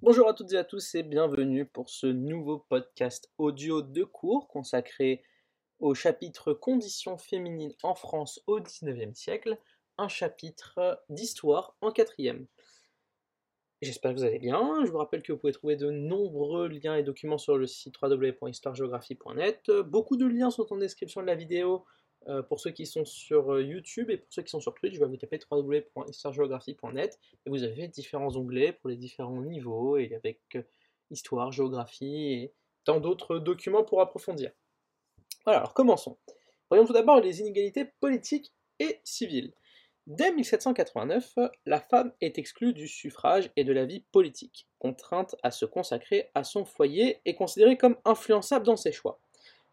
Bonjour à toutes et à tous et bienvenue pour ce nouveau podcast audio de cours consacré au chapitre Conditions féminines en France au XIXe siècle, un chapitre d'histoire en quatrième. J'espère que vous allez bien. Je vous rappelle que vous pouvez trouver de nombreux liens et documents sur le site www.histoiregéographie.net. Beaucoup de liens sont en description de la vidéo euh, pour ceux qui sont sur euh, YouTube et pour ceux qui sont sur Twitch, je vais vous taper www.histoiregéographie.net et vous avez différents onglets pour les différents niveaux et avec euh, histoire, géographie et tant d'autres documents pour approfondir. Voilà, alors commençons. Voyons tout d'abord les inégalités politiques et civiles. Dès 1789, la femme est exclue du suffrage et de la vie politique, contrainte à se consacrer à son foyer et considérée comme influençable dans ses choix.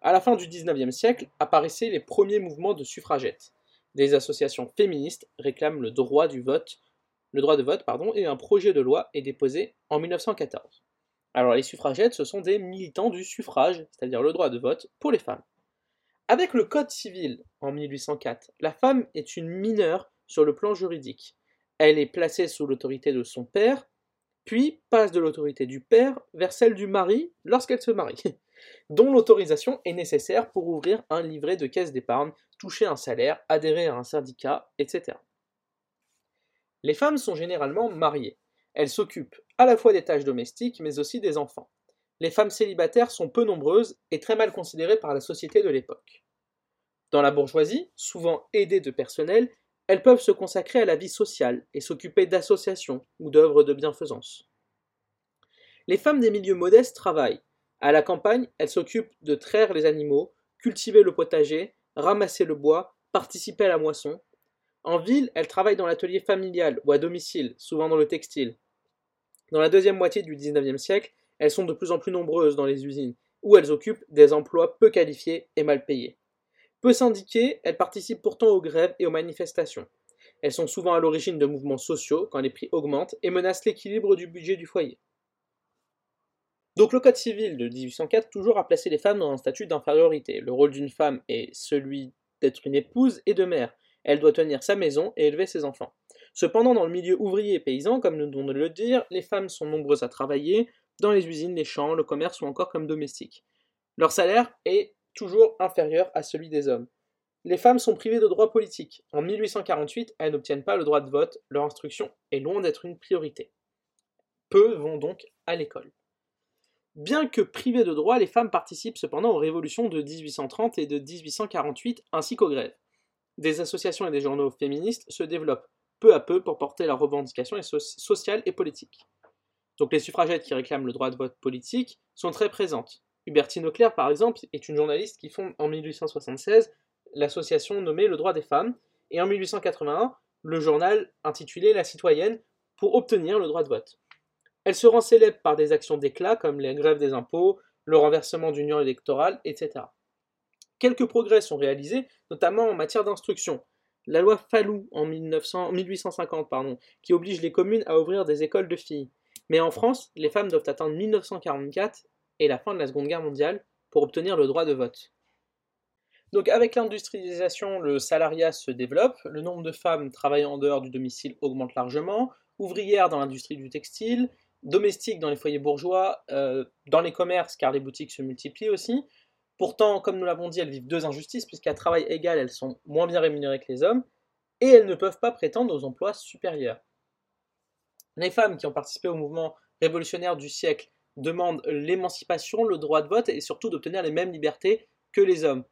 À la fin du XIXe siècle apparaissaient les premiers mouvements de suffragettes. Des associations féministes réclament le droit du vote, de vote, et un projet de loi est déposé en 1914. Alors les suffragettes, ce sont des militants du suffrage, c'est-à-dire le droit de vote pour les femmes. Avec le Code civil en 1804, la femme est une mineure sur le plan juridique. Elle est placée sous l'autorité de son père, puis passe de l'autorité du père vers celle du mari lorsqu'elle se marie, dont l'autorisation est nécessaire pour ouvrir un livret de caisse d'épargne, toucher un salaire, adhérer à un syndicat, etc. Les femmes sont généralement mariées. Elles s'occupent à la fois des tâches domestiques mais aussi des enfants. Les femmes célibataires sont peu nombreuses et très mal considérées par la société de l'époque. Dans la bourgeoisie, souvent aidées de personnel, elles peuvent se consacrer à la vie sociale et s'occuper d'associations ou d'œuvres de bienfaisance. Les femmes des milieux modestes travaillent. À la campagne, elles s'occupent de traire les animaux, cultiver le potager, ramasser le bois, participer à la moisson. En ville, elles travaillent dans l'atelier familial ou à domicile, souvent dans le textile. Dans la deuxième moitié du XIXe siècle, elles sont de plus en plus nombreuses dans les usines, où elles occupent des emplois peu qualifiés et mal payés. Peu syndiquées, elles participent pourtant aux grèves et aux manifestations. Elles sont souvent à l'origine de mouvements sociaux quand les prix augmentent et menacent l'équilibre du budget du foyer. Donc le Code civil de 1804 toujours a placé les femmes dans un statut d'infériorité. Le rôle d'une femme est celui d'être une épouse et de mère. Elle doit tenir sa maison et élever ses enfants. Cependant, dans le milieu ouvrier et paysan, comme nous devons le dire, les femmes sont nombreuses à travailler dans les usines, les champs, le commerce ou encore comme domestiques. Leur salaire est toujours inférieur à celui des hommes. Les femmes sont privées de droits politiques. En 1848, elles n'obtiennent pas le droit de vote, leur instruction est loin d'être une priorité. Peu vont donc à l'école. Bien que privées de droits, les femmes participent cependant aux révolutions de 1830 et de 1848 ainsi qu'aux grèves. Des associations et des journaux féministes se développent peu à peu pour porter leurs revendications sociales et politiques. Donc les suffragettes qui réclament le droit de vote politique sont très présentes. Hubertine Auclair, par exemple, est une journaliste qui fonde en 1876 l'association nommée Le droit des femmes, et en 1881, le journal intitulé La citoyenne, pour obtenir le droit de vote. Elle se rend célèbre par des actions d'éclat comme les grèves des impôts, le renversement d'union électorale, etc. Quelques progrès sont réalisés, notamment en matière d'instruction. La loi Fallou en 1850, pardon, qui oblige les communes à ouvrir des écoles de filles. Mais en France, les femmes doivent attendre 1944 et la fin de la Seconde Guerre mondiale pour obtenir le droit de vote. Donc avec l'industrialisation, le salariat se développe, le nombre de femmes travaillant en dehors du domicile augmente largement, ouvrières dans l'industrie du textile, domestiques dans les foyers bourgeois, euh, dans les commerces car les boutiques se multiplient aussi. Pourtant, comme nous l'avons dit, elles vivent deux injustices puisqu'à travail égal, elles sont moins bien rémunérées que les hommes et elles ne peuvent pas prétendre aux emplois supérieurs. Les femmes qui ont participé au mouvement révolutionnaire du siècle demande l'émancipation, le droit de vote et surtout d'obtenir les mêmes libertés que les hommes.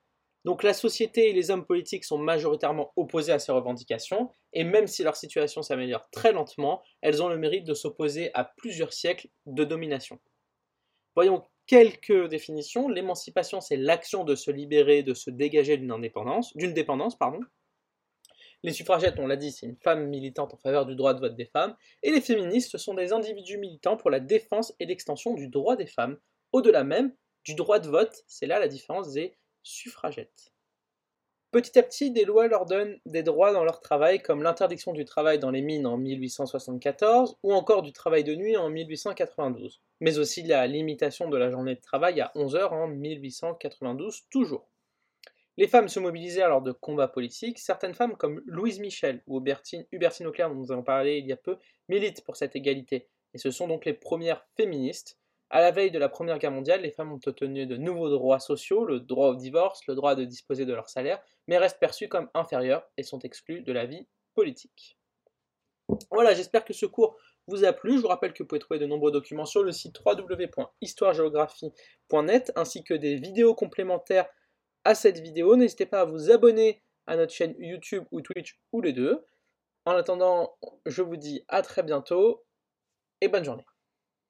Donc la société et les hommes politiques sont majoritairement opposés à ces revendications, et même si leur situation s'améliore très lentement, elles ont le mérite de s'opposer à plusieurs siècles de domination. Voyons quelques définitions. L'émancipation, c'est l'action de se libérer, de se dégager d'une indépendance, d'une dépendance, pardon. Les suffragettes, on l'a dit, c'est une femme militante en faveur du droit de vote des femmes, et les féministes sont des individus militants pour la défense et l'extension du droit des femmes, au-delà même du droit de vote, c'est là la différence des suffragettes. Petit à petit, des lois leur donnent des droits dans leur travail, comme l'interdiction du travail dans les mines en 1874, ou encore du travail de nuit en 1892, mais aussi la limitation de la journée de travail à 11 heures en 1892 toujours. Les femmes se mobilisaient lors de combats politiques. Certaines femmes, comme Louise Michel ou Hubertine, Hubertine Auclair, dont nous avons parlé il y a peu, militent pour cette égalité. et ce sont donc les premières féministes. À la veille de la Première Guerre mondiale, les femmes ont obtenu de nouveaux droits sociaux, le droit au divorce, le droit de disposer de leur salaire, mais restent perçues comme inférieures et sont exclues de la vie politique. Voilà, j'espère que ce cours vous a plu. Je vous rappelle que vous pouvez trouver de nombreux documents sur le site www.histoiregéographie.net ainsi que des vidéos complémentaires à cette vidéo. N'hésitez pas à vous abonner à notre chaîne YouTube ou Twitch ou les deux. En attendant, je vous dis à très bientôt et bonne journée.